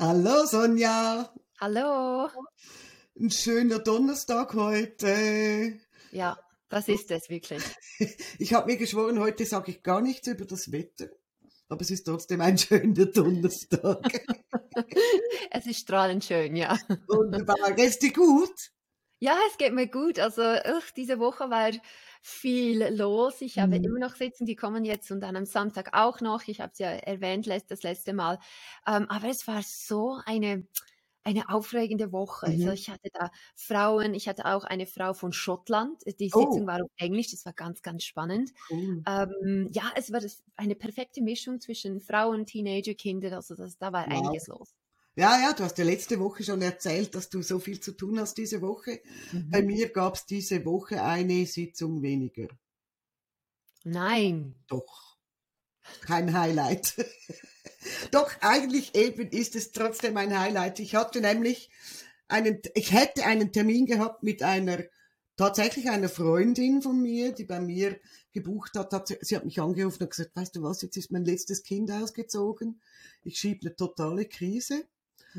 Hallo Sonja. Hallo. Ein schöner Donnerstag heute. Ja, das ist es wirklich. Ich habe mir geschworen, heute sage ich gar nichts über das Wetter. Aber es ist trotzdem ein schöner Donnerstag. es ist strahlend schön, ja. Wunderbar. Geht's dir gut? Ja, es geht mir gut. Also ach, diese Woche war viel los. Ich habe Mhm. immer noch Sitzen, die kommen jetzt und dann am Samstag auch noch. Ich habe es ja erwähnt das letzte Mal. Ähm, aber es war so eine, eine aufregende Woche. Also Mhm. ich hatte da Frauen, ich hatte auch eine Frau von Schottland. Die Oh. Sitzung war auf Englisch, das war ganz, ganz spannend. Cool. Ähm, ja, es war das, eine perfekte Mischung zwischen Frauen, Teenager, Kinder. Also das, da war Wow. einiges los. Ja, ja, du hast ja letzte Woche schon erzählt, dass du so viel zu tun hast diese Woche. Bei Mhm. mir gab es diese Woche eine Sitzung weniger. Nein. Doch. Kein Highlight. Doch, eigentlich eben ist es trotzdem ein Highlight. Ich hatte nämlich einen, ich hätte einen Termin gehabt mit einer, tatsächlich einer Freundin von mir, die bei mir gebucht hat, hat sie, sie hat mich angerufen und gesagt, weißt du was, jetzt ist mein letztes Kind ausgezogen. Ich schiebe eine totale Krise.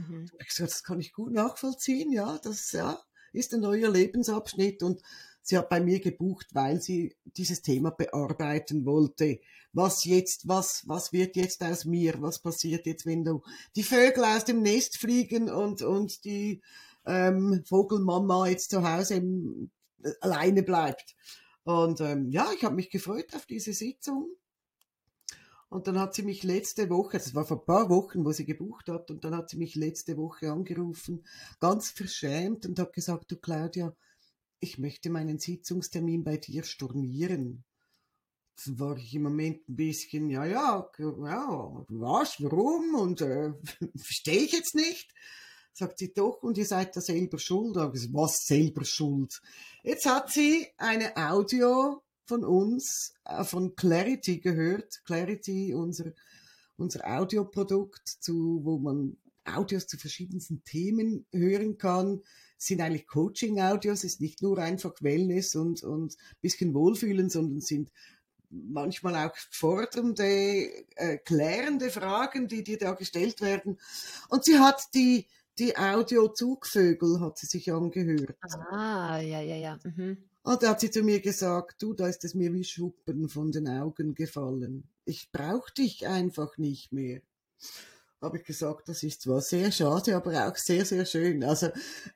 Mhm. Ich gesagt, das kann ich gut nachvollziehen, ja, das ja, ist ein neuer Lebensabschnitt und sie hat bei mir gebucht, weil sie dieses Thema bearbeiten wollte. Was jetzt, was, was wird jetzt aus mir? Was passiert jetzt, wenn du die Vögel aus dem Nest fliegen und, und die ähm, Vogelmama jetzt zu Hause im, äh, alleine bleibt? Und ähm, ja, ich habe mich gefreut auf diese Sitzung. Und dann hat sie mich letzte Woche, das war vor ein paar Wochen, wo sie gebucht hat, und dann hat sie mich letzte Woche angerufen, ganz verschämt und hat gesagt, du Claudia, ich möchte meinen Sitzungstermin bei dir stornieren. Dann war ich im Moment ein bisschen, ja, ja, ja, was, warum? Und äh, verstehe ich jetzt nicht. Sagt sie doch, und ihr seid da selber schuld. Aber was selber schuld? Jetzt hat sie eine Audio von uns, äh, von Clarity gehört. Clarity, unser, unser Audioprodukt, zu, wo man Audios zu verschiedensten Themen hören kann. Sind eigentlich Coaching-Audios, ist nicht nur einfach Wellness und, und bisschen Wohlfühlen, sondern sind manchmal auch fordernde, äh, klärende Fragen, die dir da gestellt werden. Und sie hat die, die Audio-Zugvögel hat sie sich angehört. Ah, ja, ja, ja. Mhm. Und da hat sie zu mir gesagt, du, da ist es mir wie Schuppen von den Augen gefallen. Ich brauche dich einfach nicht mehr. Habe ich gesagt, das ist zwar sehr schade, aber auch sehr, sehr schön. Also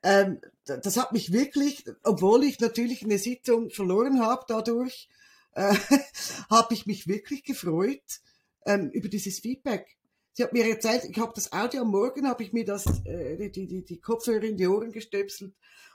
ähm, das hat mich wirklich, obwohl ich natürlich eine Sitzung verloren habe dadurch, äh, habe ich mich wirklich gefreut ähm, über dieses Feedback. Sie hat mir erzählt, ich habe das Audio am Morgen, habe ich mir das, äh, die, die, die Kopfhörer in die Ohren gestöpselt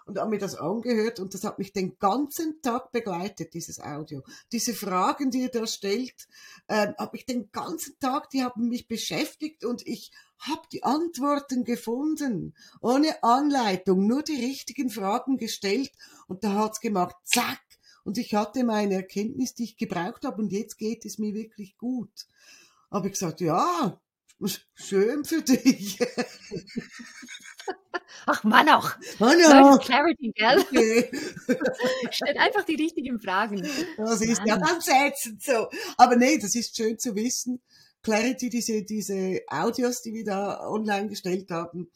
und habe mir das angehört und das hat mich den ganzen Tag begleitet, dieses Audio. Diese Fragen, die er da stellt, ähm, habe ich den ganzen Tag, die haben mich beschäftigt und ich habe die Antworten gefunden, ohne Anleitung, nur die richtigen Fragen gestellt und da hat's gemacht, zack, und ich hatte meine Erkenntnis, die ich gebraucht habe und jetzt geht es mir wirklich gut. Habe ich gesagt, ja, schön für dich. Ach Mann auch. Hallo. Solche Clarity, gell? Okay. Stellt einfach die richtigen Fragen. Das ist ja Mann. ganz ätzend so. Aber nee, das ist schön zu wissen. Clarity, diese, diese Audios, die wir da online gestellt haben,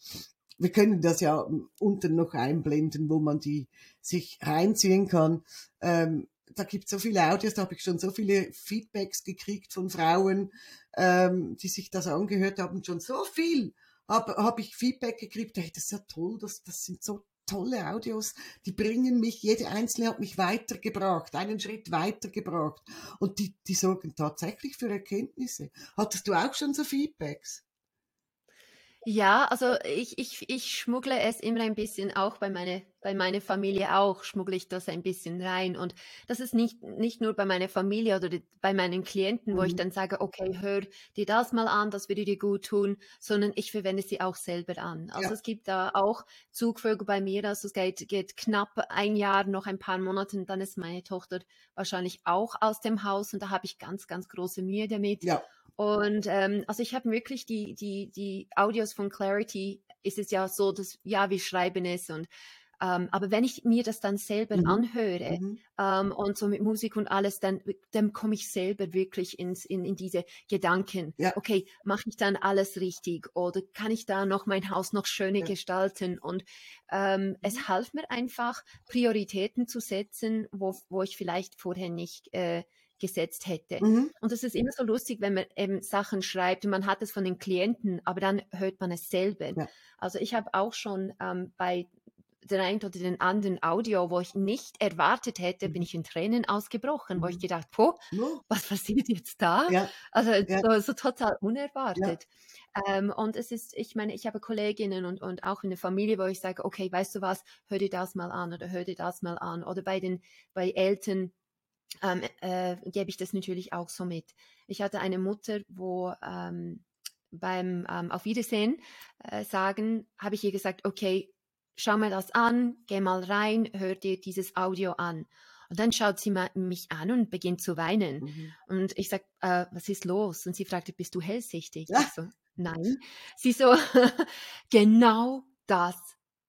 wir können das ja unten noch einblenden, wo man die sich reinziehen kann. Ähm, da gibt es so viele Audios, da habe ich schon so viele Feedbacks gekriegt von Frauen, ähm, die sich das angehört haben, schon so viel habe hab ich Feedback gekriegt, hey, das ist ja toll, das, das sind so tolle Audios, die bringen mich, jede einzelne hat mich weitergebracht, einen Schritt weitergebracht und die, die sorgen tatsächlich für Erkenntnisse. Hattest du auch schon so Feedbacks? Ja, also ich, ich, ich schmuggle es immer ein bisschen auch bei meine, bei meiner Familie auch, schmuggle ich das ein bisschen rein. Und das ist nicht, nicht nur bei meiner Familie oder die, bei meinen Klienten, wo ich Mhm. dann sage, okay, hör dir das mal an, das würde dir gut tun, sondern ich verwende sie auch selber an. Also Ja. es gibt da auch Zugvögel bei mir, also es geht, geht knapp ein Jahr, noch ein paar Monate, dann ist meine Tochter wahrscheinlich auch aus dem Haus und da habe ich ganz, ganz große Mühe damit. Ja. Und ähm, also ich habe wirklich die, die, die Audios von Clarity, ist es ja so, dass ja, wir schreiben es und Ähm, aber wenn ich mir das dann selber Mhm. anhöre Mhm. ähm, und so mit Musik und alles, dann, dann komme ich selber wirklich ins, in, in diese Gedanken. Ja. Okay, mache ich dann alles richtig oder kann ich da noch mein Haus noch schöner Ja. gestalten? Und ähm, Mhm. es half mir einfach, Prioritäten zu setzen, wo, wo ich vielleicht vorher nicht äh, gesetzt hätte. Mhm. Und es ist immer so lustig, wenn man eben Sachen schreibt und man hat es von den Klienten, aber dann hört man es selber. Ja. Also ich habe auch schon ähm, bei den einen oder den anderen Audio, wo ich nicht erwartet hätte, bin ich in Tränen ausgebrochen, wo ich Mhm. gedacht, po, No. was passiert jetzt da? Ja, Also Ja. so, so total unerwartet. Ähm, und es ist, ich meine, ich habe Kolleginnen und, und auch in der Familie, wo ich sage, okay, weißt du was, hör dir das mal an oder hör dir das mal an. Oder bei den, bei Eltern ähm, äh, gebe ich das natürlich auch so mit. Ich hatte eine Mutter, wo ähm, beim ähm, Auf Wiedersehen äh, sagen, habe ich ihr gesagt, okay, schau mir das an, geh mal rein, hör dir dieses Audio an. Und dann schaut sie mich an und beginnt zu weinen. Mhm. Und ich sag, äh, was ist los? Und sie fragte, bist du hellsichtig? Ja. Ich so, nein. Sie so, genau das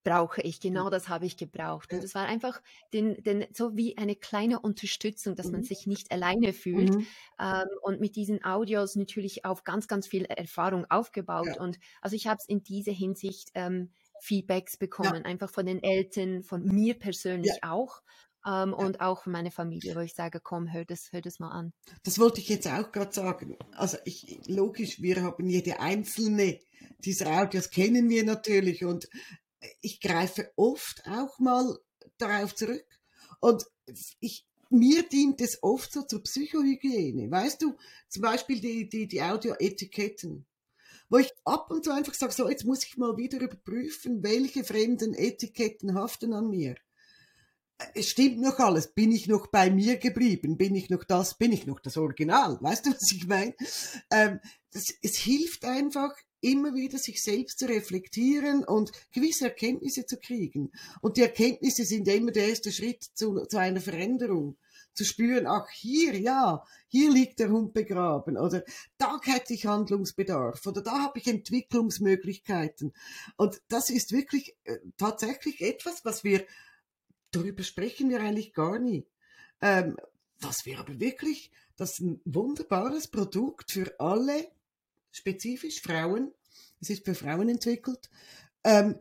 brauche ich, genau das habe ich gebraucht. Und Ja. es war einfach den, den, so wie eine kleine Unterstützung, dass man Mhm. sich nicht alleine fühlt. Mhm. Ähm, und mit diesen Audios natürlich auf ganz, ganz viel Erfahrung aufgebaut. Ja. Und also ich habe es in dieser Hinsicht ähm, Feedbacks bekommen, einfach von den Eltern, von mir persönlich auch. Ähm, Und auch von meiner Familie, wo ich sage, komm, hör das, hör das mal an. Das wollte ich jetzt auch gerade sagen. Also ich, logisch, wir haben jede einzelne dieser Audios kennen wir natürlich und ich greife oft auch mal darauf zurück und ich, mir dient es oft so zur Psychohygiene. Weißt du, zum Beispiel die, die, die Audio-Etiketten, wo ich ab und zu einfach sage, so jetzt muss ich mal wieder überprüfen, welche fremden Etiketten haften an mir es stimmt noch alles. Bin ich noch bei mir geblieben? Bin ich noch das? Bin ich noch das Original? Weißt du, was ich meine? Ähm, es hilft einfach, immer wieder sich selbst zu reflektieren und gewisse Erkenntnisse zu kriegen. Und die Erkenntnisse sind immer der erste Schritt zu, zu einer Veränderung. Zu spüren, ach, hier, ja, hier liegt der Hund begraben oder da hätte ich Handlungsbedarf oder da habe ich Entwicklungsmöglichkeiten. Und das ist wirklich äh, tatsächlich etwas, was wir darüber sprechen wir eigentlich gar nie. Ähm, was wir aber wirklich, das ist ein wunderbares Produkt für alle, spezifisch Frauen, es ist für Frauen entwickelt, ähm,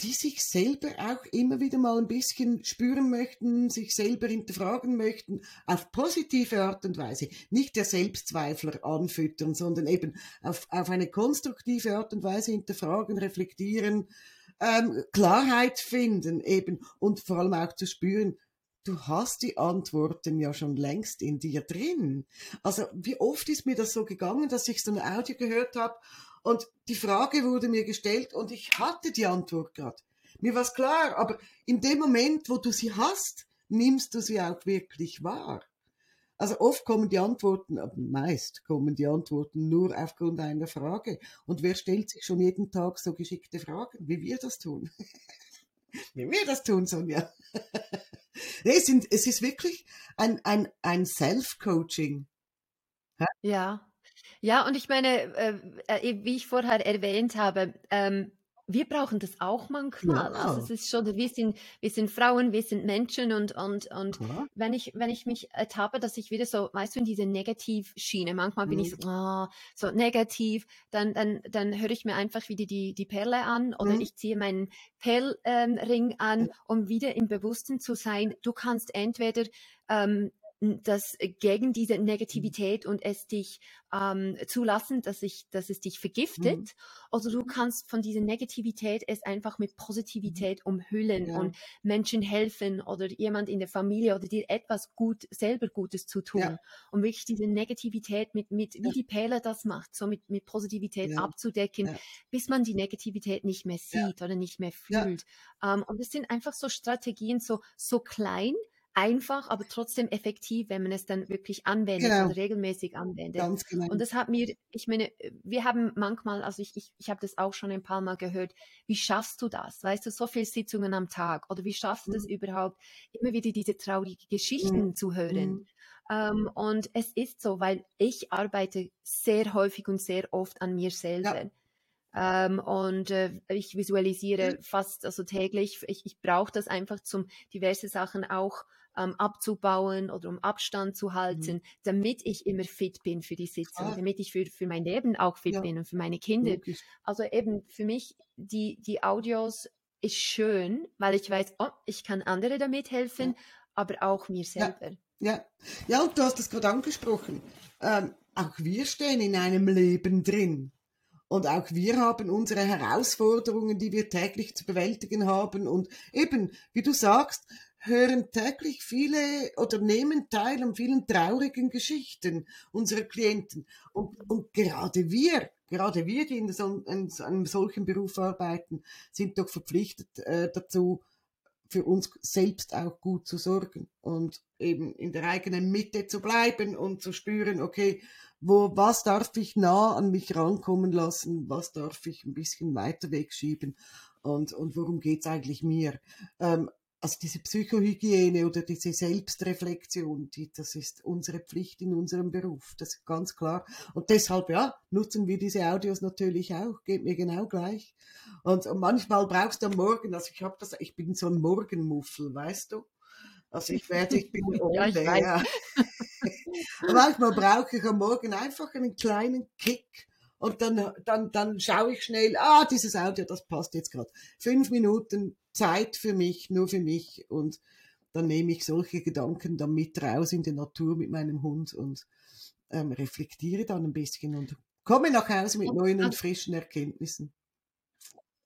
die sich selber auch immer wieder mal ein bisschen spüren möchten, sich selber hinterfragen möchten, auf positive Art und Weise. Nicht der Selbstzweifler anfüttern, sondern eben auf, auf eine konstruktive Art und Weise hinterfragen, reflektieren, ähm, Klarheit finden eben und vor allem auch zu spüren, du hast die Antworten ja schon längst in dir drin. Also wie oft ist mir das so gegangen, dass ich so ein Audio gehört habe und die Frage wurde mir gestellt und ich hatte die Antwort gerade. Mir war klar, aber in dem Moment, wo du sie hast, nimmst du sie auch wirklich wahr. Also oft kommen die Antworten, meist kommen die Antworten nur aufgrund einer Frage. Und wer stellt sich schon jeden Tag so geschickte Fragen, wie wir das tun? wie wir das tun, Sonja. nee, es, sind, es ist wirklich ein, ein, ein Self-Coaching. Ja, ja, und ich meine, äh, äh, wie ich vorher erwähnt habe, ähm, wir brauchen das auch manchmal. Ja. Also es ist schon, wir sind, wir sind Frauen, wir sind Menschen und, und, und Ja. wenn ich, wenn ich mich ertappe, dass ich wieder so, weißt du, in diese Negativschiene, manchmal bin ich so, ah, so negativ, dann, dann, dann höre ich mir einfach wieder die, die Perle an oder Mhm. ich ziehe meinen Perlring an, um wieder im Bewussten zu sein, du kannst entweder ähm, das gegen diese Negativität und es dich ähm, zulassen, dass, ich, dass es dich vergiftet. Mhm. Oder du kannst von dieser Negativität es einfach mit Positivität umhüllen Ja. und Menschen helfen oder jemand in der Familie oder dir etwas gut, selber Gutes zu tun. Ja. Und wirklich diese Negativität mit, mit wie die Perle das macht, so mit, mit Positivität Ja. abzudecken, bis man die Negativität nicht mehr sieht oder nicht mehr fühlt. Ähm, und es sind einfach so Strategien, so, so klein, einfach, aber trotzdem effektiv, wenn man es dann wirklich anwendet Genau. oder regelmäßig anwendet. Ganz genau. Und das hat mir, ich meine, wir haben manchmal, also ich, ich, ich habe das auch schon ein paar Mal gehört, wie schaffst du das? Weißt du, so viele Sitzungen am Tag oder wie schaffst du es überhaupt, immer wieder diese traurigen Geschichten zu hören? Mhm. Ähm, und es ist so, weil ich arbeite sehr häufig und sehr oft an mir selber. Ähm, und äh, ich visualisiere fast also täglich. Ich, ich brauche das einfach zum diverse Sachen auch ähm, abzubauen oder um Abstand zu mhm. halten, mhm. damit ich immer fit bin für die Sitzung, ah. damit ich für, für mein Leben auch fit ja. bin und für meine Kinder. Logisch. Also eben für mich, die, die Audios ist schön, weil ich weiß, oh, ich kann andere damit helfen, ja. aber auch mir selber. Ja. ja, ja, und du hast es gerade angesprochen. Ähm, auch wir stehen in einem Leben drin. Und auch wir haben unsere Herausforderungen, die wir täglich zu bewältigen haben. Und eben, wie du sagst, hören täglich viele oder nehmen teil an vielen traurigen Geschichten unserer Klienten. Und, und gerade wir, gerade wir, die in, so, in einem solchen Beruf arbeiten, sind doch verpflichtet äh, dazu, für uns selbst auch gut zu sorgen und eben in der eigenen Mitte zu bleiben und zu spüren, okay, wo, was darf ich nah an mich rankommen lassen, was darf ich ein bisschen weiter wegschieben und, und worum geht's eigentlich mir? Ähm, also diese Psychohygiene oder diese Selbstreflexion, die, das ist unsere Pflicht in unserem Beruf, das ist ganz klar. Und deshalb, ja, nutzen wir diese Audios natürlich auch, geht mir genau gleich. Und, und manchmal brauchst du am Morgen, also ich habe das, ich bin so ein Morgenmuffel, weißt du? Also ich werde, ich bin ohne, ja, ja. manchmal brauche ich am Morgen einfach einen kleinen Kick und dann, dann, dann schaue ich schnell, ah, dieses Audio, das passt jetzt gerade. Fünf Minuten Zeit für mich, nur für mich und dann nehme ich solche Gedanken dann mit raus in die Natur mit meinem Hund und ähm, reflektiere dann ein bisschen und komme nach Hause mit neuen und frischen Erkenntnissen.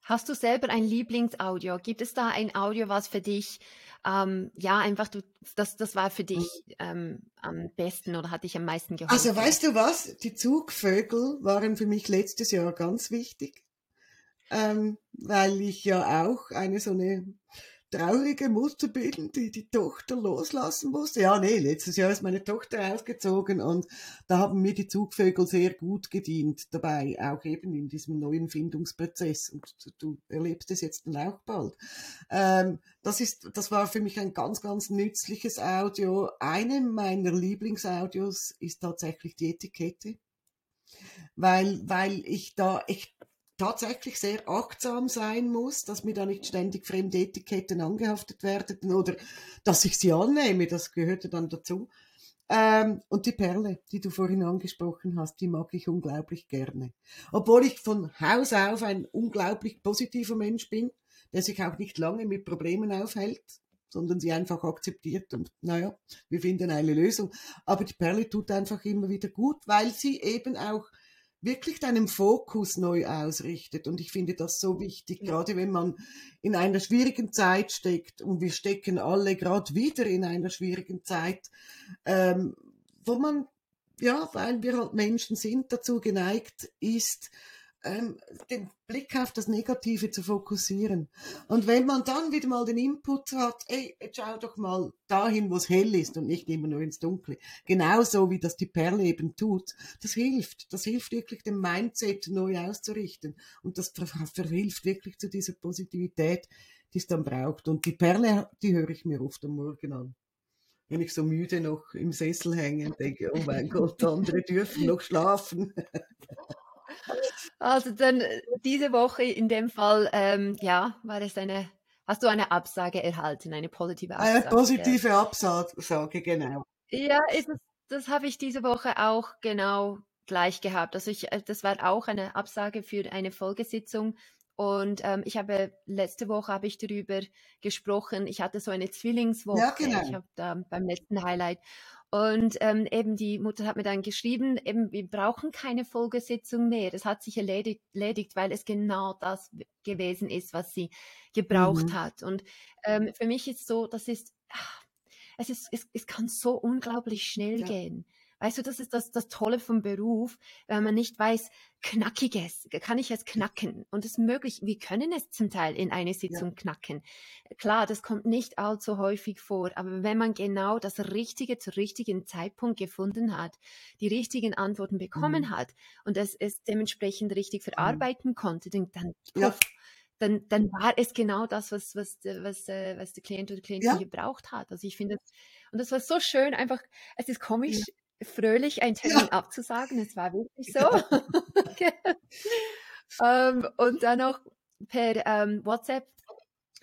Hast du selber ein Lieblingsaudio? Gibt es da ein Audio, was für dich ähm, ja, einfach, du, das, das war für dich mhm. ähm, am besten oder hat dich am meisten geholfen? Also weißt du was? Die Zugvögel waren für mich letztes Jahr ganz wichtig, ähm, weil ich ja auch eine so eine traurige Mutter bin, die die Tochter loslassen musste. Ja, nee, letztes Jahr ist meine Tochter ausgezogen und da haben mir die Zugvögel sehr gut gedient dabei, auch eben in diesem neuen Findungsprozess. Und du erlebst es jetzt dann auch bald. Ähm, das ist, das war für mich ein ganz, ganz nützliches Audio. Eine meiner Lieblingsaudios ist tatsächlich die Etikette weil, weil ich da echt tatsächlich sehr achtsam sein muss, dass mir da nicht ständig fremde Etiketten angehaftet werden oder dass ich sie annehme, das gehörte dann dazu. Ähm, und die Perle, die du vorhin angesprochen hast, die mag ich unglaublich gerne. Obwohl ich von Haus auf ein unglaublich positiver Mensch bin, der sich auch nicht lange mit Problemen aufhält, sondern sie einfach akzeptiert und naja, wir finden eine Lösung. Aber die Perle tut einfach immer wieder gut, weil sie eben auch wirklich deinen Fokus neu ausrichtet. Und ich finde das so wichtig, gerade wenn man in einer schwierigen Zeit steckt und wir stecken alle gerade wieder in einer schwierigen Zeit, ähm, wo man, ja, weil wir halt Menschen sind, dazu geneigt ist, ähm, den Blick auf das Negative zu fokussieren. Und wenn man dann wieder mal den Input hat, ey, schau doch mal dahin, wo es hell ist und nicht immer nur ins Dunkle. Genauso wie das die Perle eben tut. Das hilft. Das hilft wirklich, den Mindset neu auszurichten. Und das verhilft wirklich zu dieser Positivität, die es dann braucht. Und die Perle, die höre ich mir oft am Morgen an wenn ich so müde noch im Sessel hänge und denke, oh mein Gott, andere dürfen noch schlafen. Also dann äh, diese Woche in dem Fall, ähm, ja, war es eine, hast du eine Absage erhalten, eine positive Absage? Eine positive Absage, genau. Ja, ist es, das habe ich diese Woche auch genau gleich gehabt. Also ich, äh, das war auch eine Absage für eine Folgesitzung. Und ähm, ich habe letzte Woche habe ich darüber gesprochen. Ich hatte so eine Zwillingswoche. Ja, genau. Ich habe da beim letzten Highlight und ähm, eben die Mutter hat mir dann geschrieben, eben wir brauchen keine Folgesitzung mehr. Das hat sich erledigt, erledigt weil es genau das gewesen ist, was sie gebraucht mhm. hat. Und ähm, für mich ist so, das ist, ach, es ist, es, es kann so unglaublich schnell ja. gehen. Weißt du, das ist das, das Tolle vom Beruf, wenn man nicht weiß, knackiges, kann ich es knacken? Und es ist möglich, wir können es zum Teil in eine Sitzung ja. knacken. Klar, das kommt nicht allzu häufig vor, aber wenn man genau das Richtige zur richtigen Zeitpunkt gefunden hat, die richtigen Antworten bekommen mhm. hat und es, es dementsprechend richtig mhm. verarbeiten mhm. konnte, dann, dann ja dann, dann war es genau das, was, was, was, äh, was der Klient oder Klientin ja. gebraucht hat. Also ich finde, und das war so schön, einfach, es ist komisch, ja fröhlich einen Termin ja. abzusagen. Es war wirklich so. ähm, und dann noch per ähm, WhatsApp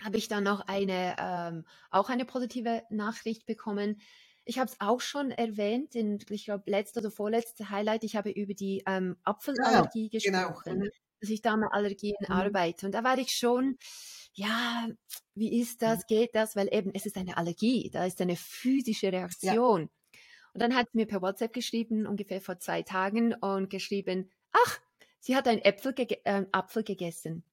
habe ich dann noch eine, ähm, auch eine positive Nachricht bekommen. Ich habe es auch schon erwähnt, in, ich glaube, letzter oder vorletzter Highlight. Ich habe über die ähm, Apfelallergie ja, genau. gesprochen, genau. dass ich da mit Allergien mhm. arbeite. Und da war ich schon, ja, wie ist das, mhm. geht das? Weil eben, es ist eine Allergie, da ist eine physische Reaktion. Und dann hat sie mir per WhatsApp geschrieben, ungefähr vor zwei Tagen, und geschrieben, ach, sie hat einen Äpfel ge äh, Apfel gegessen.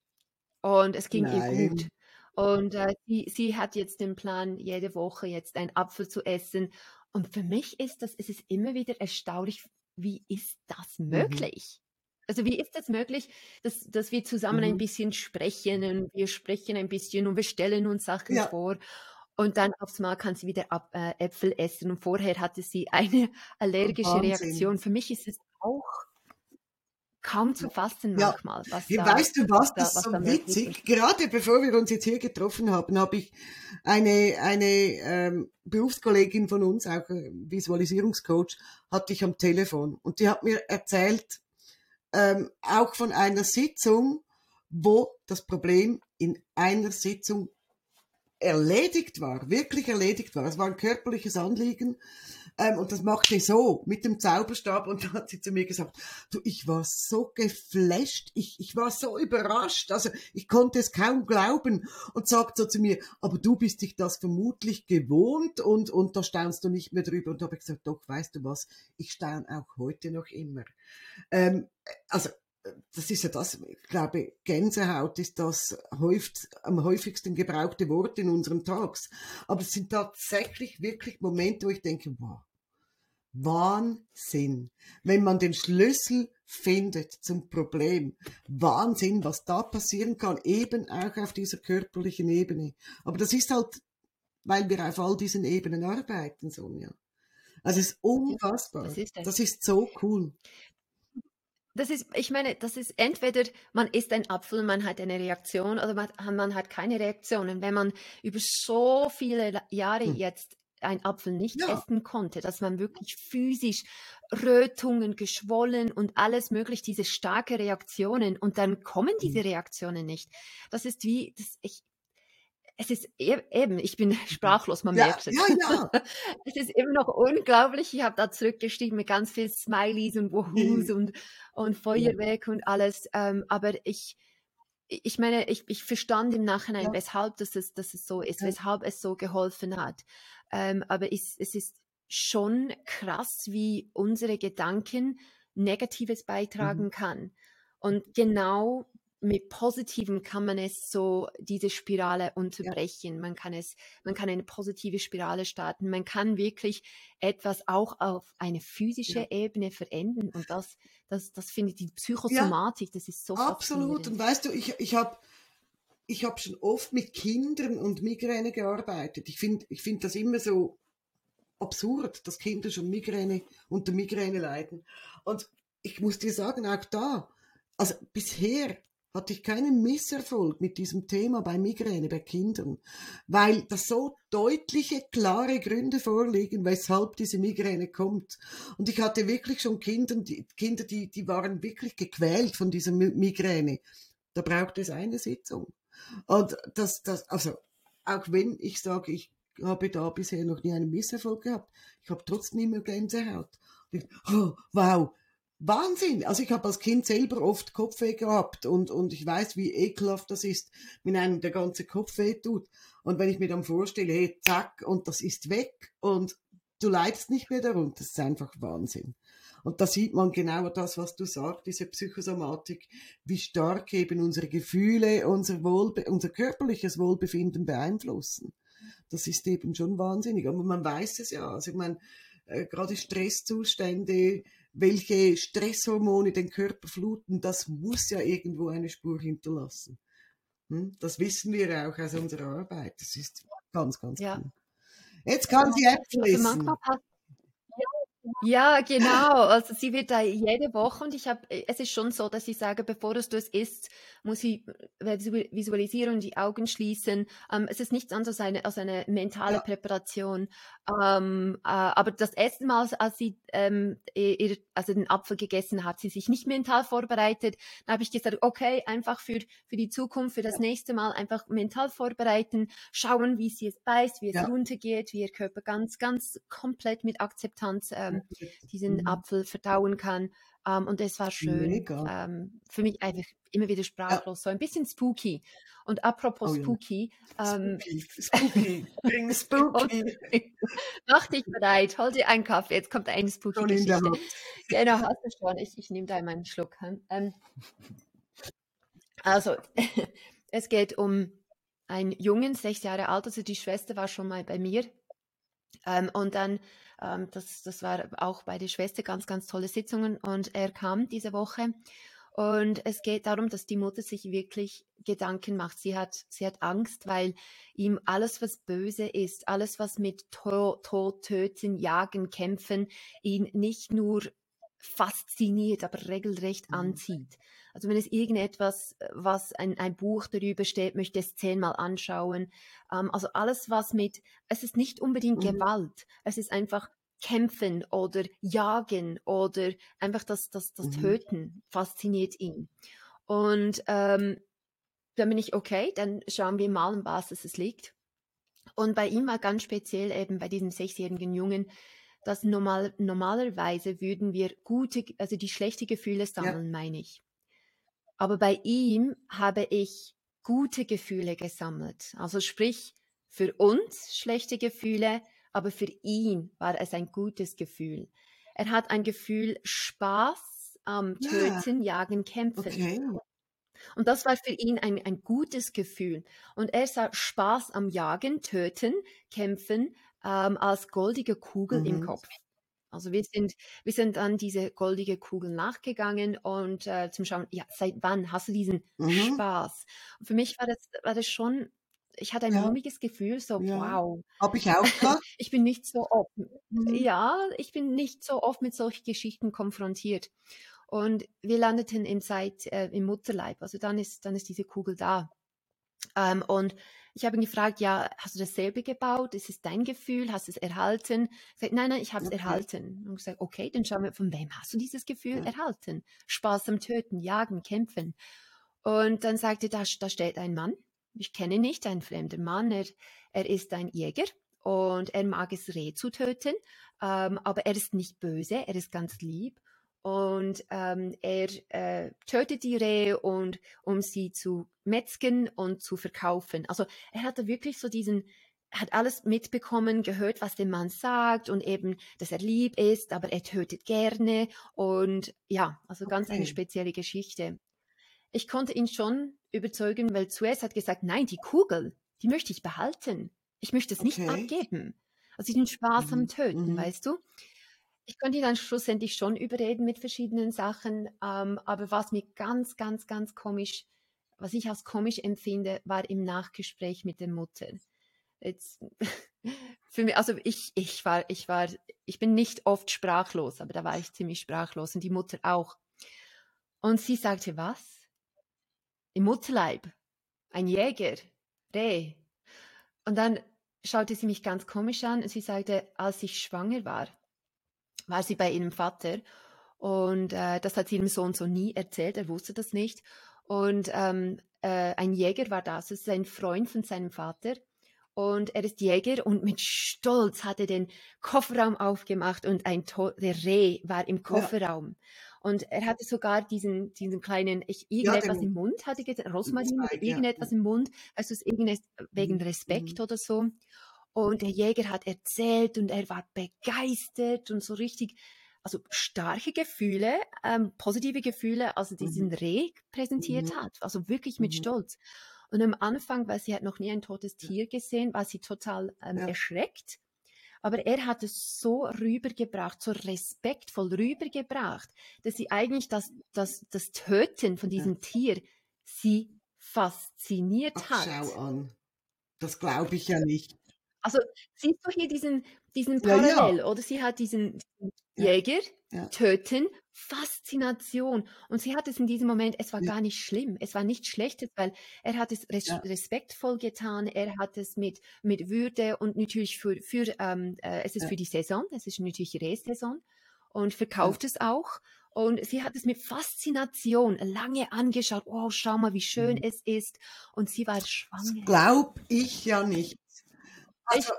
Und es ging Nein. ihr gut. Und äh, sie, sie hat jetzt den Plan, jede Woche jetzt einen Apfel zu essen. Und für mich ist das, es ist immer wieder erstaunlich, wie ist das mhm. möglich? Mhm. Also wie ist das möglich, dass, dass wir zusammen mhm. ein bisschen sprechen und wir sprechen ein bisschen und wir stellen uns Sachen ja. vor und dann aufs Mal kann sie wieder Ab äh, Äpfel essen und vorher hatte sie eine allergische Wahnsinn. Reaktion. Für mich ist es auch kaum zu fassen manchmal. Was ja, da, weißt du was, das ist so witzig. Gerade bevor wir uns jetzt hier getroffen haben, habe ich eine, eine ähm, Berufskollegin von uns, auch Visualisierungscoach, hatte ich am Telefon und die hat mir erzählt, ähm, auch von einer Sitzung, wo das Problem in einer Sitzung erledigt war, wirklich erledigt war. Es war ein körperliches Anliegen ähm, und das machte ich so mit dem Zauberstab und dann hat sie zu mir gesagt, du, ich war so geflasht, ich, ich war so überrascht, also ich konnte es kaum glauben und sagt so zu mir, aber du bist dich das vermutlich gewohnt und, und da staunst du nicht mehr drüber. Und da habe ich gesagt, doch, weißt du was, ich staune auch heute noch immer. Ähm, also das ist ja das, ich glaube, Gänsehaut ist das häufig, am häufigsten gebrauchte Wort in unseren Talks. Aber es sind tatsächlich wirklich Momente, wo ich denke, wow, Wahnsinn. Wenn man den Schlüssel findet zum Problem. Wahnsinn, was da passieren kann, eben auch auf dieser körperlichen Ebene. Aber das ist halt, weil wir auf all diesen Ebenen arbeiten, Sonja. Also es ist unfassbar. Das ist, das ist so cool das ist, ich meine, das ist entweder man isst ein Apfel, man hat eine Reaktion oder man, man hat keine Reaktion. Und wenn man über so viele Jahre hm. jetzt ein Apfel nicht ja. essen konnte, dass man wirklich physisch Rötungen, geschwollen und alles möglich, diese starke Reaktionen und dann kommen diese hm. Reaktionen nicht. Das ist wie, das, ich, es ist e-, eben, ich bin sprachlos, man ja, merkt es. Ja, ja. es ist immer noch unglaublich. Ich habe da zurückgeschrieben mit ganz viel Smileys und Wohoos mhm. und, und Feuerwerk und alles. Ähm, aber ich, ich meine, ich, ich verstand im Nachhinein, ja. weshalb das ist, dass es so ist, ja. weshalb es so geholfen hat. Ähm, aber es, es ist schon krass, wie unsere Gedanken Negatives beitragen mhm. kann. Und genau mit Positivem kann man es so, diese Spirale unterbrechen. Ja. Man kann es, man kann eine positive Spirale starten. Man kann wirklich etwas auch auf eine physische ja. Ebene verändern. Und das, das, das finde ich, die Psychosomatik, ja, das ist so Absolut. Und weißt du, ich, ich habe ich hab schon oft mit Kindern und Migräne gearbeitet. Ich finde ich find das immer so absurd, dass Kinder schon Migräne unter Migräne leiden. Und ich muss dir sagen, auch da, also bisher hatte ich keinen Misserfolg mit diesem Thema bei Migräne bei Kindern, weil da so deutliche, klare Gründe vorliegen, weshalb diese Migräne kommt. Und ich hatte wirklich schon Kinder, die, Kinder, die, die waren wirklich gequält von dieser Migräne. Da braucht es eine Sitzung. Und das, das, also, auch wenn ich sage, ich habe da bisher noch nie einen Misserfolg gehabt, ich habe trotzdem immer Gänsehaut. oh, wow, Wahnsinn. Also ich habe als Kind selber oft Kopfweh gehabt und, und ich weiß, wie ekelhaft das ist, wenn einem der ganze Kopf weh tut. Und wenn ich mir dann vorstelle, hey, zack, und das ist weg und du leidest nicht mehr darunter, das ist einfach Wahnsinn. Und da sieht man genau das, was du sagst, diese Psychosomatik, wie stark eben unsere Gefühle, unser, Wohlbe unser körperliches Wohlbefinden beeinflussen. Das ist eben schon wahnsinnig. Aber man weiß es ja. Also ich meine, äh, gerade Stresszustände, welche Stresshormone den Körper fluten, das muss ja irgendwo eine Spur hinterlassen. Hm? Das wissen wir auch aus unserer Arbeit. Das ist ganz, ganz ja. cool. Jetzt kann sie Äpfel essen. Manchmal, pass Ja, genau. Also sie wird da jede Woche und ich habe, es ist schon so, dass ich sage, bevor du es isst, muss ich äh, visualisieren und die Augen schließen. Ähm, es ist nichts anderes als eine, als eine mentale ja. Präparation. Ähm, äh, aber das erste Mal, als sie ähm, ihr, also den Apfel gegessen hat, sie sich nicht mental vorbereitet. Da habe ich gesagt, okay, einfach für, für die Zukunft, für das nächste Mal einfach mental vorbereiten, schauen, wie sie es beißt, wie es ja. runtergeht, wie ihr Körper ganz, ganz komplett mit Akzeptanz ähm, ähm, diesen mhm. Apfel verdauen kann. Um, ähm, und es war schön. Um, für mich einfach immer wieder sprachlos, ja. so ein bisschen spooky. Und apropos oh, spooky, ja. ähm, spooky, spooky, spooky. Mach dich bereit, hol dir einen Kaffee, jetzt kommt eine spooky Geschichte. Genau, hast du schon. Ich, ich nehme da einmal einen Schluck. Ähm, also, es geht um einen Jungen, sechs Jahre alt, also die Schwester war schon mal bei mir. Ähm, und dann ähm, das, das war auch bei der Schwester ganz, ganz tolle Sitzungen und er kam diese Woche. Und es geht darum, dass die Mutter sich wirklich Gedanken macht. Sie hat, sie hat Angst, weil ihm alles, was böse ist, alles, was mit Tod, Tod Töten, Jagen, Kämpfen, ihn nicht nur fasziniert, aber regelrecht mhm. anzieht. Also wenn es irgendetwas, was ein, ein Buch darüber steht, möchte es zehnmal anschauen. Ähm, also alles, was mit, es ist nicht unbedingt mhm. Gewalt, es ist einfach Kämpfen oder Jagen oder einfach das, das, das mhm. Töten fasziniert ihn. Und ähm, dann bin ich, okay, dann schauen wir mal, um was es liegt. Und bei ihm war ganz speziell eben bei diesem sechsjährigen Jungen, dass normal, normalerweise würden wir gute, also die schlechte Gefühle sammeln, ja. meine ich. Aber bei ihm habe ich gute Gefühle gesammelt. Also sprich, für uns schlechte Gefühle, aber für ihn war es ein gutes Gefühl. Er hat ein Gefühl Spaß am Töten, ja. Jagen, Kämpfen. Okay. Und das war für ihn ein, ein gutes Gefühl. Und er sah Spaß am Jagen, Töten, Kämpfen ähm, als goldige Kugel mhm. im Kopf. Also wir sind, wir sind an diese goldige Kugel nachgegangen und äh, zum Schauen, ja, seit wann hast du diesen mhm. Spaß? Und für mich war das, war das schon, ich hatte ein ja. mulmiges Gefühl, so ja. wow. Habe ich auch gehabt. ich bin nicht so oft, mhm. ja, ich bin nicht so oft mit solchen Geschichten konfrontiert. Und wir landeten im Zeit äh, im Mutterleib, also dann ist, dann ist diese Kugel da. Ähm, und ich habe ihn gefragt, ja, hast du dasselbe gebaut? Ist es dein Gefühl? Hast du es erhalten? Er sagt, nein, nein, ich habe es okay. erhalten. Und ich sage, okay, dann schauen wir, von wem hast du dieses Gefühl ja. erhalten? Spaß am Töten, Jagen, Kämpfen. Und dann sagte er, da, da steht ein Mann. Ich kenne nicht, ein fremder Mann. Er, er ist ein Jäger und er mag es, Reh zu töten. Ähm, aber er ist nicht böse, er ist ganz lieb und ähm, er äh, tötet die Rehe und um sie zu metzgen und zu verkaufen. Also er hatte wirklich so diesen hat alles mitbekommen, gehört, was der Mann sagt und eben, dass er lieb ist, aber er tötet gerne und ja, also ganz okay. eine spezielle Geschichte. Ich konnte ihn schon überzeugen, weil zuerst hat gesagt, nein, die Kugel, die möchte ich behalten. Ich möchte es okay. nicht abgeben. Also den Spaß mhm. am Töten, mhm. weißt du? Ich konnte ihn dann schlussendlich schon überreden mit verschiedenen Sachen, ähm, aber was mir ganz, ganz, ganz komisch, was ich als komisch empfinde, war im Nachgespräch mit der Mutter. Jetzt, für mich, also ich, ich war, ich war, ich bin nicht oft sprachlos, aber da war ich ziemlich sprachlos und die Mutter auch. Und sie sagte, was? Im Mutterleib? Ein Jäger? Reh? Und dann schaute sie mich ganz komisch an und sie sagte, als ich schwanger war, war sie bei ihrem Vater und äh, das hat sie ihrem Sohn so nie erzählt, er wusste das nicht. Und ähm, äh, ein Jäger war das, das ist ein Freund von seinem Vater. Und er ist Jäger und mit Stolz hat er den Kofferraum aufgemacht und ein to der Reh war im Kofferraum. Ja. Und er hatte sogar diesen, diesen kleinen, ich, irgendetwas ja, im Mund, hatte Rosmarin oder irgendetwas ja. im Mund, also irgendetwas wegen mhm. Respekt mhm. oder so. Und der Jäger hat erzählt und er war begeistert und so richtig, also starke Gefühle, ähm, positive Gefühle, als er diesen mhm. Reh präsentiert mhm. hat. Also wirklich mit mhm. Stolz. Und am Anfang, weil sie hat noch nie ein totes Tier gesehen, war sie total ähm, ja. erschreckt. Aber er hat es so rübergebracht, so respektvoll rübergebracht, dass sie eigentlich das, das, das Töten von diesem ja. Tier sie fasziniert Ach, hat. Schau an. Das glaube ich ja nicht. Also, siehst du hier diesen diesen Ja, ja. Parallel, oder? Sie hat diesen Ja. Jäger, Ja. Töten, Faszination. Und sie hat es in diesem Moment es war Ja. gar nicht schlimm, es war nichts Schlechtes, weil er hat es res Ja. respektvoll getan, er hat es mit mit Würde und natürlich für für, ähm, äh, es ist Ja. für die Saison, es ist natürlich Rehsaison und verkauft es auch. Und sie hat es mit Faszination lange angeschaut. „Oh, schau mal, wie schön Mhm. es ist.“ Und sie war Das schwanger. glaube ich ja nicht. Ich Also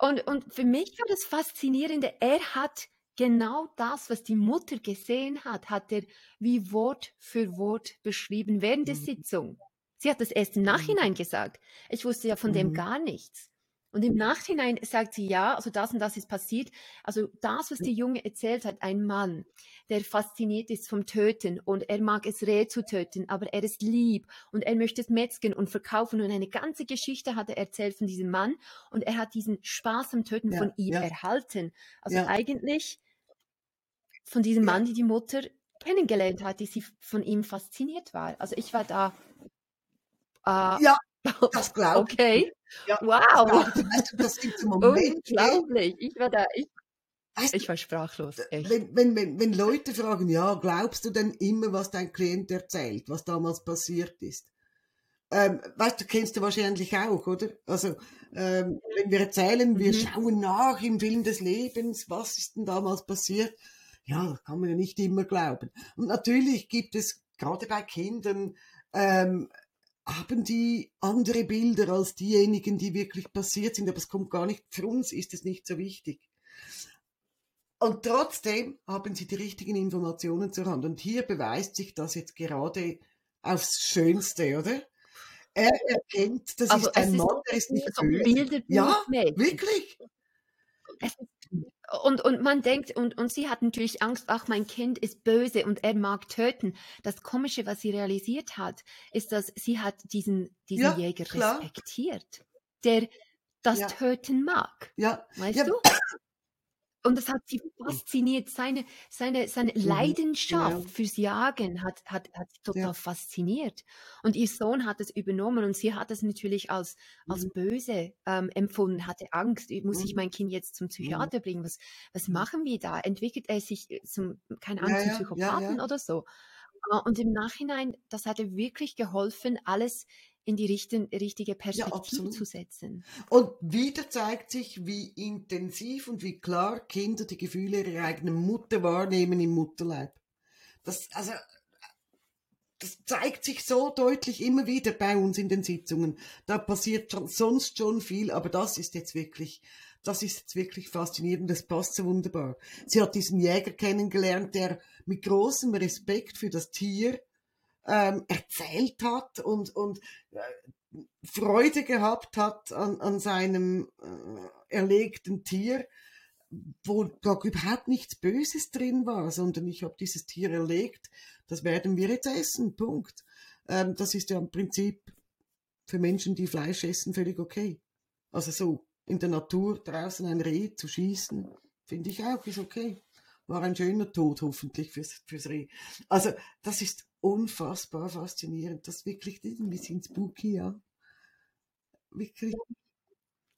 und und für mich war das Faszinierende, er hat genau das, was die Mutter gesehen hat, hat er wie Wort für Wort beschrieben während der Mhm. Sitzung. Sie hat das erst im Mhm. Nachhinein gesagt. Ich wusste ja von dem Mhm. gar nichts. Und im Nachhinein sagt sie: „Ja, also das und das ist passiert.“ Also das, was die Junge erzählt hat, ein Mann, der fasziniert ist vom Töten und er mag es, Rehe zu töten, aber er ist lieb und er möchte es metzgen und verkaufen und eine ganze Geschichte hat er erzählt von diesem Mann und er hat diesen Spaß am Töten Ja, von ihm ja. erhalten. Also Ja. eigentlich von diesem. Mann, die die Mutter kennengelernt hat, die sie von ihm fasziniert war. Also ich war da äh, Ja, das glaube ich okay. Ja, das Wow. dir. Weißt du, das sind so Momente Unglaublich. Ich war da ich weißt ich war sprachlos, echt. wenn, wenn, wenn, wenn Leute fragen, ja, glaubst du denn immer, was dein Klient erzählt, was damals passiert ist? Ähm, weißt du, kennst du wahrscheinlich auch, oder? Also, ähm, wenn wir erzählen, wir Mhm. schauen nach im Film des Lebens, was ist denn damals passiert? Ja, das kann man ja nicht immer glauben. Und natürlich gibt es, gerade bei Kindern, ähm, haben die andere Bilder als diejenigen, die wirklich passiert sind, aber es kommt gar nicht, für uns ist es nicht so wichtig. Und trotzdem haben sie die richtigen Informationen zur Hand. Und hier beweist sich das jetzt gerade aufs Schönste, oder? Er erkennt, das Also ist ein Mann, der ist nicht so böse. Ja, wirklich. Es ist und und man denkt und und sie hat natürlich Angst: „Ach, mein Kind ist böse und er mag töten.“ Das Komische, was sie realisiert hat, ist, dass sie hat diesen diesen Ja, Jäger klar. respektiert, der das Ja. Töten mag, Ja, weißt ja, du? Und das hat sie fasziniert. Seine seine seine Mhm, Leidenschaft genau. fürs Jagen hat hat hat sie total Ja. fasziniert. Und ihr Sohn hat es übernommen und sie hat es natürlich als als Mhm. böse, ähm, empfunden, hatte Angst: „Äh, muss ich Mhm. mein Kind jetzt zum. Psychiater bringen? Was was machen wir da? Entwickelt er sich, äh, zum keine Ahnung, zum ja, ja, Psychopathen ja. oder so?“ Äh, und im Nachhinein, das hat ihr wirklich geholfen, alles in die richten richtige Ja, Perspektive zu absolut. setzen. Und wieder zeigt sich, wie intensiv und wie klar Kinder die Gefühle ihrer eigenen Mutter wahrnehmen im Mutterleib. Das, also, das zeigt sich so deutlich immer wieder bei uns in den Sitzungen. Da passiert schon, sonst schon viel, aber das ist jetzt wirklich, das ist jetzt wirklich faszinierend. Das passt so wunderbar. Sie hat diesen Jäger kennengelernt, der mit großem Respekt für das Tier ähm, erzählt hat und, und äh, Freude gehabt hat an, an seinem äh, erlegten Tier, wo da überhaupt nichts Böses drin war, sondern ich habe dieses Tier erlegt, das werden wir jetzt essen, Punkt. Ähm, das ist ja im Prinzip für Menschen, die Fleisch essen, völlig okay. Also so in der Natur draußen ein Reh zu schießen, finde ich auch, ist okay. War ein schöner Tod hoffentlich fürs, fürs Reh. Also das ist unfassbar faszinierend. Das ist wirklich ein bisschen spooky, ja. Wirklich.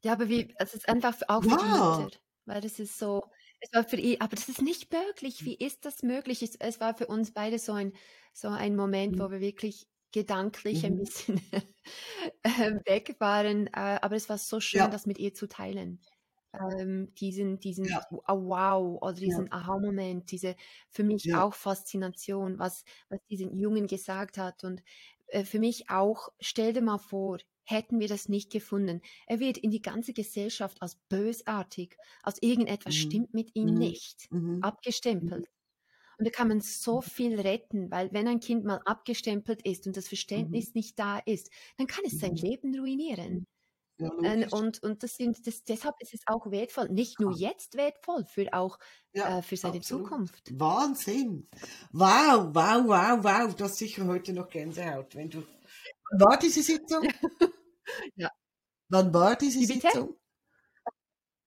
Ja, aber wie es ist einfach auch für die Ja, Mutter, weil das ist so es war für ihn aber das ist nicht möglich. Wie ist das möglich? Es es war für uns beide so ein so ein Moment, wo wir wirklich gedanklich ein mhm. bisschen, ähm, weg waren, äh, aber es war so schön, ja, das mit ihr zu teilen. Ähm, diesen diesen ja, oh wow oder ja, diesen Aha-Moment, diese für mich ja, auch Faszination, was was diesen Jungen gesagt hat und, äh, für mich auch stell dir mal vor, hätten wir das nicht gefunden. Er wird in die ganze Gesellschaft als bösartig, als irgendetwas mhm. stimmt mit ihm Mhm. nicht, Mhm. Mhm. abgestempelt. Und da kann man so viel retten, weil wenn ein Kind mal abgestempelt ist und das Mhm. Verständnis nicht da ist, dann kann es sein Mhm. Leben ruinieren. Ja, Ähm, und und das sind das deshalb ist es auch wertvoll, nicht nur jetzt wertvoll, für auch, Ja, äh, für seine absolut. Zukunft. Wahnsinn. Wow, wow, wow, wow. Du hast sicher heute noch Gänsehaut, wenn du. Wann war diese Sitzung? Ja. Wann war diese Wie bitte? Sitzung?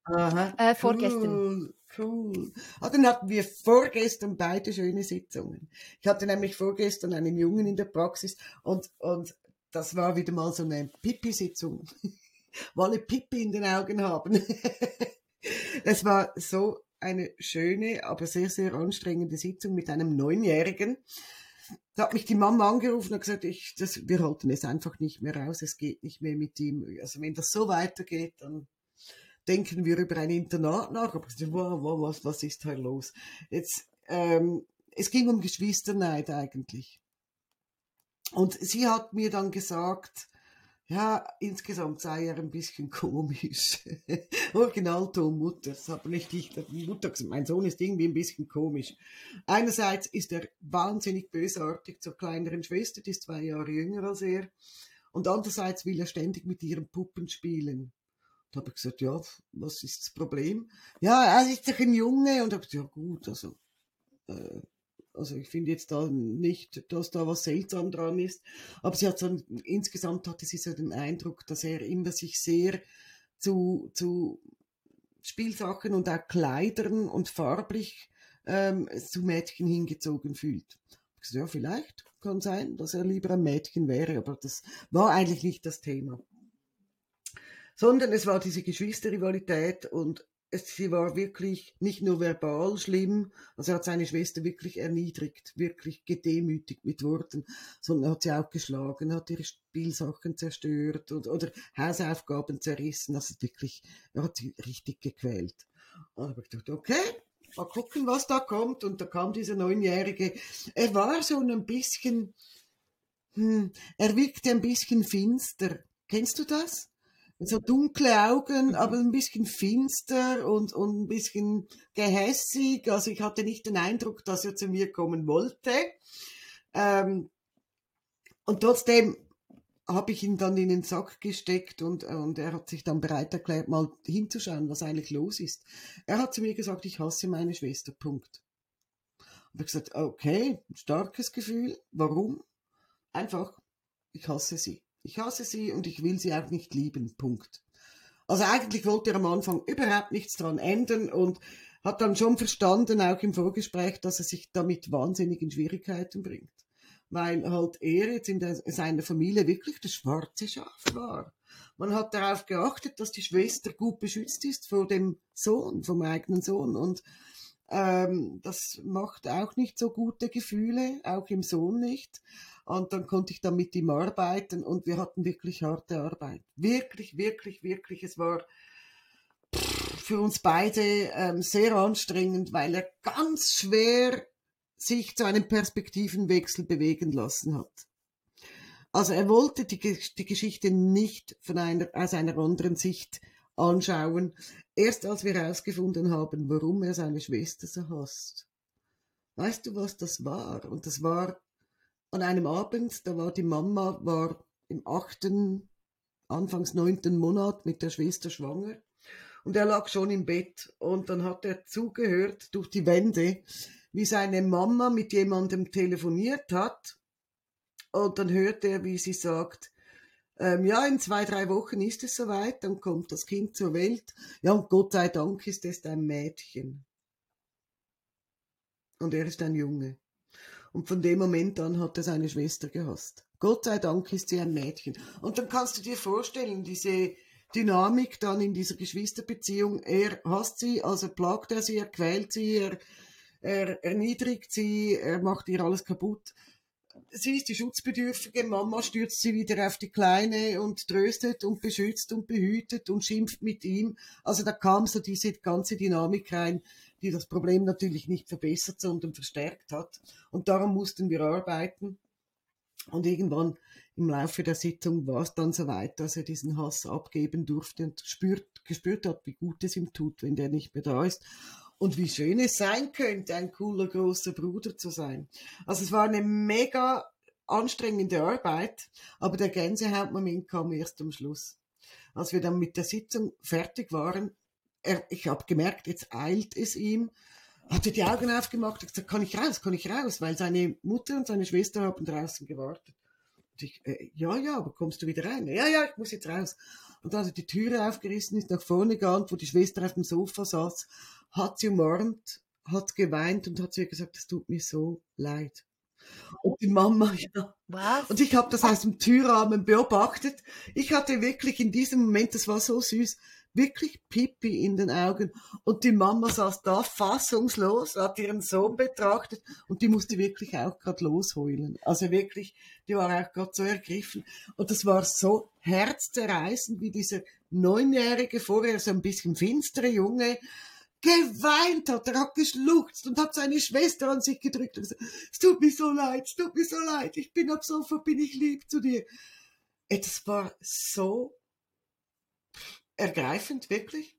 Aha, Äh, vorgestern. cool, cool. Ah, dann hatten wir vorgestern beide schöne Sitzungen. Ich hatte nämlich vorgestern einen Jungen in der Praxis und, und das war wieder mal so eine Pipi-Sitzung. Wolle Pippi in den Augen haben. es war so eine schöne, aber sehr, sehr anstrengende Sitzung mit einem Neunjährigen. Da hat mich die Mama angerufen und gesagt, ich, das, wir halten es einfach nicht mehr aus, es geht nicht mehr mit ihm. Also wenn das so weitergeht, dann denken wir über ein Internat nach. Aber wow, wow, was, was ist da los? Jetzt, ähm, es ging um Geschwisterneid eigentlich. Und sie hat mir dann gesagt, ja, insgesamt sei er ein bisschen komisch. Originalton Mutter, das habe nicht ich, Mutter mein Sohn ist irgendwie ein bisschen komisch. Einerseits ist er wahnsinnig bösartig zur kleineren Schwester, die ist zwei Jahre jünger als er. Und andererseits will er ständig mit ihren Puppen spielen. Da habe ich gesagt, ja, was ist das Problem? Ja, er ist doch ein Junge. Und habe gesagt, ja gut, also äh, also ich finde jetzt da nicht, dass da was seltsam dran ist. Aber sie hat so, insgesamt hatte sie so den Eindruck, dass er immer sich sehr zu, zu Spielsachen und auch Kleidern und farblich ähm, zu Mädchen hingezogen fühlt. Ich gesagt, ja, vielleicht kann sein, dass er lieber ein Mädchen wäre, aber das war eigentlich nicht das Thema. Sondern es war diese Geschwisterrivalität und sie war wirklich nicht nur verbal schlimm, also er hat seine Schwester wirklich erniedrigt, wirklich gedemütigt mit Worten, sondern hat sie auch geschlagen, hat ihre Spielsachen zerstört oder, oder Hausaufgaben zerrissen, also wirklich, er hat sie richtig gequält. Und ich dachte, okay, mal gucken, was da kommt. Und da kam dieser Neunjährige. Er war so ein bisschen, hm, er wirkte ein bisschen finster. Kennst du das? So dunkle Augen, mhm. aber ein bisschen finster und, und ein bisschen gehässig. Also ich hatte nicht den Eindruck, dass er zu mir kommen wollte. Ähm, und trotzdem habe ich ihn dann in den Sack gesteckt und, und er hat sich dann bereit erklärt, mal hinzuschauen, was eigentlich los ist. Er hat zu mir gesagt, ich hasse meine Schwester, Punkt. Und ich gesagt, okay, starkes Gefühl. Warum? Einfach, ich hasse sie. Ich hasse sie und ich will sie auch nicht lieben. Punkt. Also eigentlich wollte er am Anfang überhaupt nichts dran ändern und hat dann schon verstanden, auch im Vorgespräch, dass er sich damit wahnsinnig in Schwierigkeiten bringt. Weil halt er jetzt in, der, in seiner Familie wirklich das schwarze Schaf war. Man hat darauf geachtet, dass die Schwester gut beschützt ist vor dem Sohn, vom eigenen Sohn. Und ähm, das macht auch nicht so gute Gefühle, auch im Sohn nicht. Und dann konnte ich dann mit ihm arbeiten und wir hatten wirklich harte Arbeit. Wirklich, wirklich, wirklich. Es war für uns beide ähm, sehr anstrengend, weil er ganz schwer sich zu einem Perspektivenwechsel bewegen lassen hat. Also er wollte die, die Geschichte nicht von einer, aus einer anderen Sicht anschauen, erst als wir herausgefunden haben, warum er seine Schwester so hasst. Weißt du, was das war? Und das war an einem Abend, da war die Mama, war im achten, anfangs neunten Monat mit der Schwester schwanger. Und er lag schon im Bett und dann hat er zugehört durch die Wände, wie seine Mama mit jemandem telefoniert hat. Und dann hört er, wie sie sagt, ähm, ja, in zwei, drei Wochen ist es soweit, dann kommt das Kind zur Welt. Ja, und Gott sei Dank ist es ein Mädchen. Und er ist ein Junge. Und von dem Moment an hat er seine Schwester gehasst. Gott sei Dank ist sie ein Mädchen. Und dann kannst du dir vorstellen, diese Dynamik dann in dieser Geschwisterbeziehung. Er hasst sie, also plagt er sie, er quält sie, er, er erniedrigt sie, er macht ihr alles kaputt. Sie ist die schutzbedürftige Mama, stürzt sie wieder auf die Kleine und tröstet und beschützt und behütet und schimpft mit ihm. Also da kam so diese ganze Dynamik rein, die das Problem natürlich nicht verbessert, sondern verstärkt hat. Und darum mussten wir arbeiten. Und irgendwann im Laufe der Sitzung war es dann so weit, dass er diesen Hass abgeben durfte und spürt, gespürt hat, wie gut es ihm tut, wenn der nicht mehr da ist. Und wie schön es sein könnte, ein cooler großer Bruder zu sein. Also es war eine mega anstrengende Arbeit, aber der Gänsehautmoment kam erst am Schluss. Als wir dann mit der Sitzung fertig waren, er, ich habe gemerkt, jetzt eilt es ihm, hat er die Augen aufgemacht und gesagt, kann ich raus, kann ich raus, weil seine Mutter und seine Schwester haben draußen gewartet. Ich, äh, ja, ja, aber kommst du wieder rein? Ja, ja, ich muss jetzt raus. Und hat er die Türe aufgerissen, ist nach vorne gegangen, wo die Schwester auf dem Sofa saß, hat sie umarmt, hat geweint und hat zu ihr gesagt, es tut mir so leid. Und die Mama, ja. Was? Und ich habe das aus dem Türrahmen beobachtet. Ich hatte wirklich in diesem Moment, das war so süß, wirklich Pipi in den Augen. Und die Mama saß da fassungslos, hat ihren Sohn betrachtet und die musste wirklich auch gerade losheulen. Also wirklich, die war auch gerade so ergriffen. Und das war so herzzerreißend, wie dieser neunjährige, vorher so ein bisschen finstere Junge, geweint hat, er hat geschluchzt und hat seine Schwester an sich gedrückt und gesagt, es tut mir so leid, es tut mir so leid, ich bin ab sofort, bin ich lieb zu dir. Es war so ergreifend, wirklich.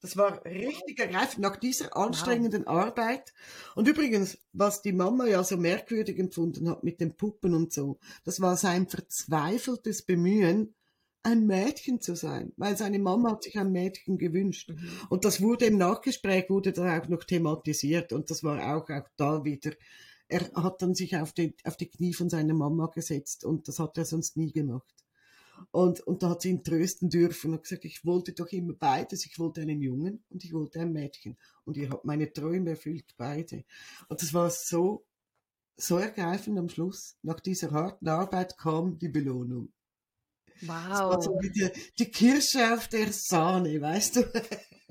Das war richtig ergreifend nach dieser anstrengenden wow. Arbeit. Und übrigens, was die Mama ja so merkwürdig empfunden hat mit den Puppen und so, das war sein verzweifeltes Bemühen, ein Mädchen zu sein, weil seine Mama hat sich ein Mädchen gewünscht. Mhm. Und das wurde im Nachgespräch, wurde dann auch noch thematisiert und das war auch, auch da wieder. Er hat dann sich auf die, auf die Knie von seiner Mama gesetzt und das hat er sonst nie gemacht. Und, und da hat sie ihn trösten dürfen und gesagt, ich wollte doch immer beides. Ich wollte einen Jungen und ich wollte ein Mädchen. Und ihr habt meine Träume erfüllt, beide. Und das war so, so ergreifend am Schluss. Nach dieser harten Arbeit kam die Belohnung. Wow. Das war so die, die Kirsche auf der Sahne, weißt du?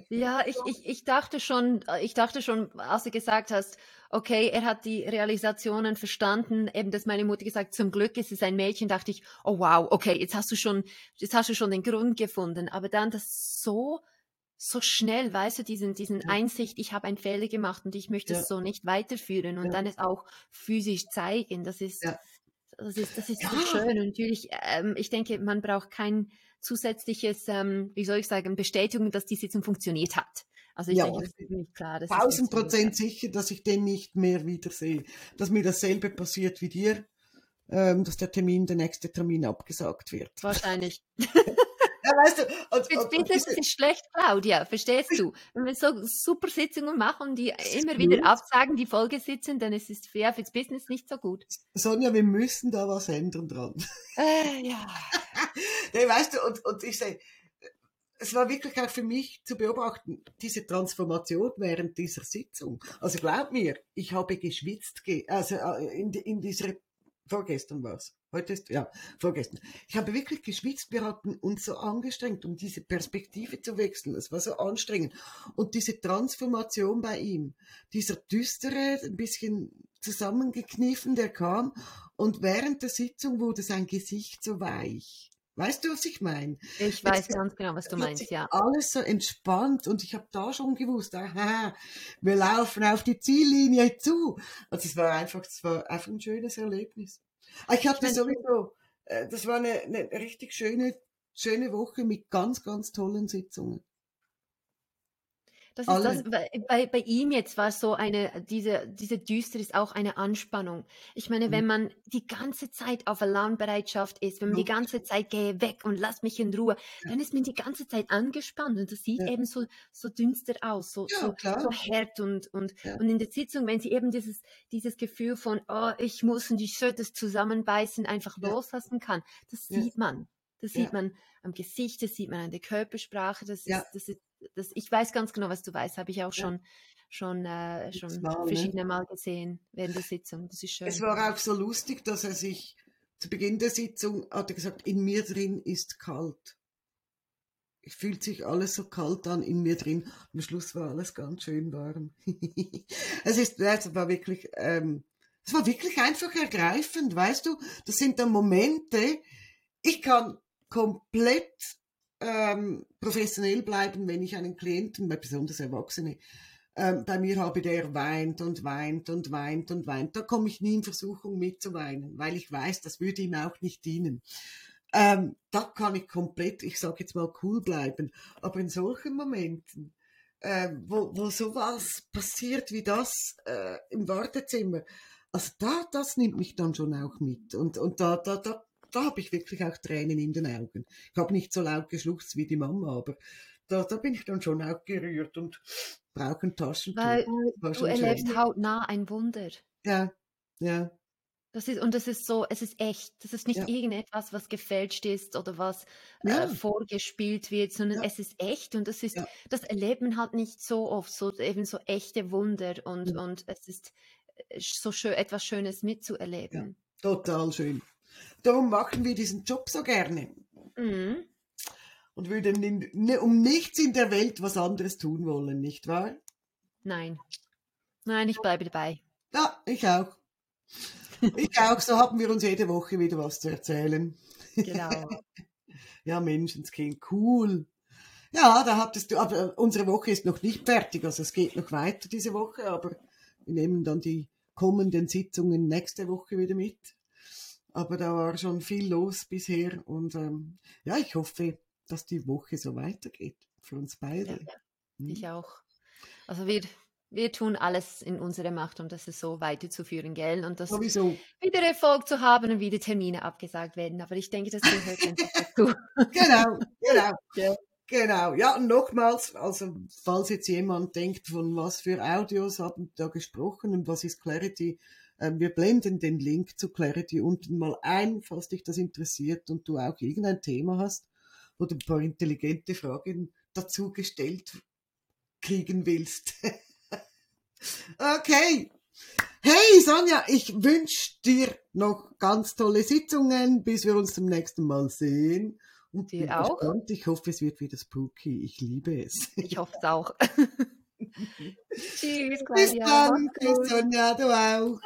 Ja, ich, ich, ich dachte schon, ich dachte schon, als du gesagt hast, okay, er hat die Realisationen verstanden, eben, dass meine Mutter gesagt, zum Glück ist es ein Mädchen, dachte ich, oh wow, okay, jetzt hast du schon, jetzt hast du schon den Grund gefunden. Aber dann das so, so schnell, weißt du, diesen, diesen ja. Einsicht, ich habe einen Fehler gemacht und ich möchte ja. es so nicht weiterführen und ja. dann es auch physisch zeigen, das ist, das ist, das ist so schön. Und natürlich, ähm, ich denke, man braucht kein zusätzliches, ähm, wie soll ich sagen, Bestätigung, dass die Sitzung funktioniert hat. Also ich ja, denke, das ist nicht klar. Tausend Prozent sicher, dass ich den nicht mehr wiedersehe. Dass mir dasselbe passiert wie dir, ähm, dass der Termin, der nächste Termin abgesagt wird. Wahrscheinlich. weißt du, und, Fürs Business ist es schlecht, Claudia, verstehst du? Wenn wir so super Sitzungen machen, die immer wieder gut. absagen, die Folge sitzen, dann ist es fair fürs Business nicht so gut. Sonja, wir müssen da was ändern dran. Äh, ja. nee, weißt du, und, und ich sage, es war wirklich auch für mich zu beobachten, diese Transformation während dieser Sitzung. Also glaub mir, ich habe geschwitzt, also äh, in, in dieser, vorgestern war es, heute ist, ja, vorgestern. Ich habe wirklich geschwitzt, wir hatten uns so angestrengt, um diese Perspektive zu wechseln. Es war so anstrengend. Und diese Transformation bei ihm, dieser düstere, ein bisschen zusammengekniffen, der kam, und während der Sitzung wurde sein Gesicht so weich. Weißt du, was ich meine? Ich weiß Jetzt, ganz genau, was du meinst, ja. Alles so entspannt und ich habe da schon gewusst, aha, wir laufen auf die Ziellinie zu. Also es war einfach, es war einfach ein schönes Erlebnis. Ich hatte sowieso, äh, das war eine, eine richtig schöne, schöne Woche mit ganz, ganz tollen Sitzungen. Das ist das, bei, bei ihm jetzt war so eine, diese, diese Düster ist auch eine Anspannung. Ich meine, mhm. wenn man die ganze Zeit auf Alarmbereitschaft ist, wenn man ja. die ganze Zeit gehe weg und lass mich in Ruhe, ja. dann ist man die ganze Zeit angespannt und das sieht ja. eben so, so dünster aus, so, so, so hart und, und, und in der Sitzung, wenn sie eben dieses, dieses Gefühl von, oh, ich muss und ich soll das zusammenbeißen, einfach loslassen kann, das sieht man. Das sieht man am Gesicht, das sieht man an der Körpersprache, das, ist, das ist das, ich weiß ganz genau, was du weißt, habe ich auch ja. schon, schon, äh, schon Mal, ne? verschiedene ne? Mal gesehen während der Sitzung. Das ist schön. Es war auch so lustig, dass er sich zu Beginn der Sitzung hat er gesagt, in mir drin ist kalt. Es fühlt sich alles so kalt an in mir drin. Am Schluss war alles ganz schön warm. es ist, es war wirklich, ähm, es war wirklich einfach ergreifend, weißt du? Das sind dann Momente, ich kann komplett ähm, professionell bleiben, wenn ich einen Klienten, besonders Erwachsene, ähm, bei mir habe, der weint und weint und weint und weint. Da komme ich nie in Versuchung mitzuweinen, weil ich weiß, das würde ihm auch nicht dienen. Ähm, da kann ich komplett, ich sage jetzt mal, cool bleiben. Aber in solchen Momenten, äh, wo, wo sowas passiert wie das äh, im Wartezimmer, also da, das nimmt mich dann schon auch mit. Und, und da, da, da da habe ich wirklich auch Tränen in den Augen. Ich habe nicht so laut geschluchzt wie die Mama, aber da, da bin ich dann schon auch gerührt und brauche ein Taschentuch. Weil du erlebst schön. hautnah ein Wunder. Ja, ja. Das ist, und das ist so, es ist echt. Das ist nicht ja. irgendetwas, was gefälscht ist oder was ja. äh, vorgespielt wird, sondern ja. es ist echt und das ist, das erlebt man halt nicht so oft, so eben so echte Wunder und, und es ist, so schön, etwas Schönes mitzuerleben. Total schön. Darum machen wir diesen Job so gerne. Mhm. Und würden in, ne, um nichts in der Welt was anderes tun wollen, nicht wahr? Nein. Nein, ich bleibe dabei. Ja, ich auch. Ich auch, so haben wir uns jede Woche wieder was zu erzählen. Genau. ja, Menschenskind, cool. Ja, da hattest du, aber unsere Woche ist noch nicht fertig, also es geht noch weiter diese Woche, aber wir nehmen dann die kommenden Sitzungen nächste Woche wieder mit. Aber da war schon viel los bisher und ähm, ja, ich hoffe, dass die Woche so weitergeht für uns beide. Ja, hm. Ich auch. Also wir, wir tun alles in unserer Macht, um das so weiterzuführen, gell? Und das Sowieso. wieder Erfolg zu haben und wieder Termine abgesagt werden. Aber ich denke, das gehört einfach dazu. genau, genau. Ja. Genau, ja, und nochmals, also falls jetzt jemand denkt, von was für Audios haben da gesprochen und was ist Clarity, wir blenden den Link zu Clarity unten mal ein, falls dich das interessiert und du auch irgendein Thema hast oder ein paar intelligente Fragen dazu gestellt kriegen willst. okay. Hey Sonja, ich wünsche dir noch ganz tolle Sitzungen, bis wir uns zum nächsten Mal sehen. Und dir auch. Gespannt. Ich hoffe, es wird wieder spooky. Ich liebe es. Ich hoffe es auch. Tschüss, Claudia. Bis dann. Tschüss, Sonja. Du auch.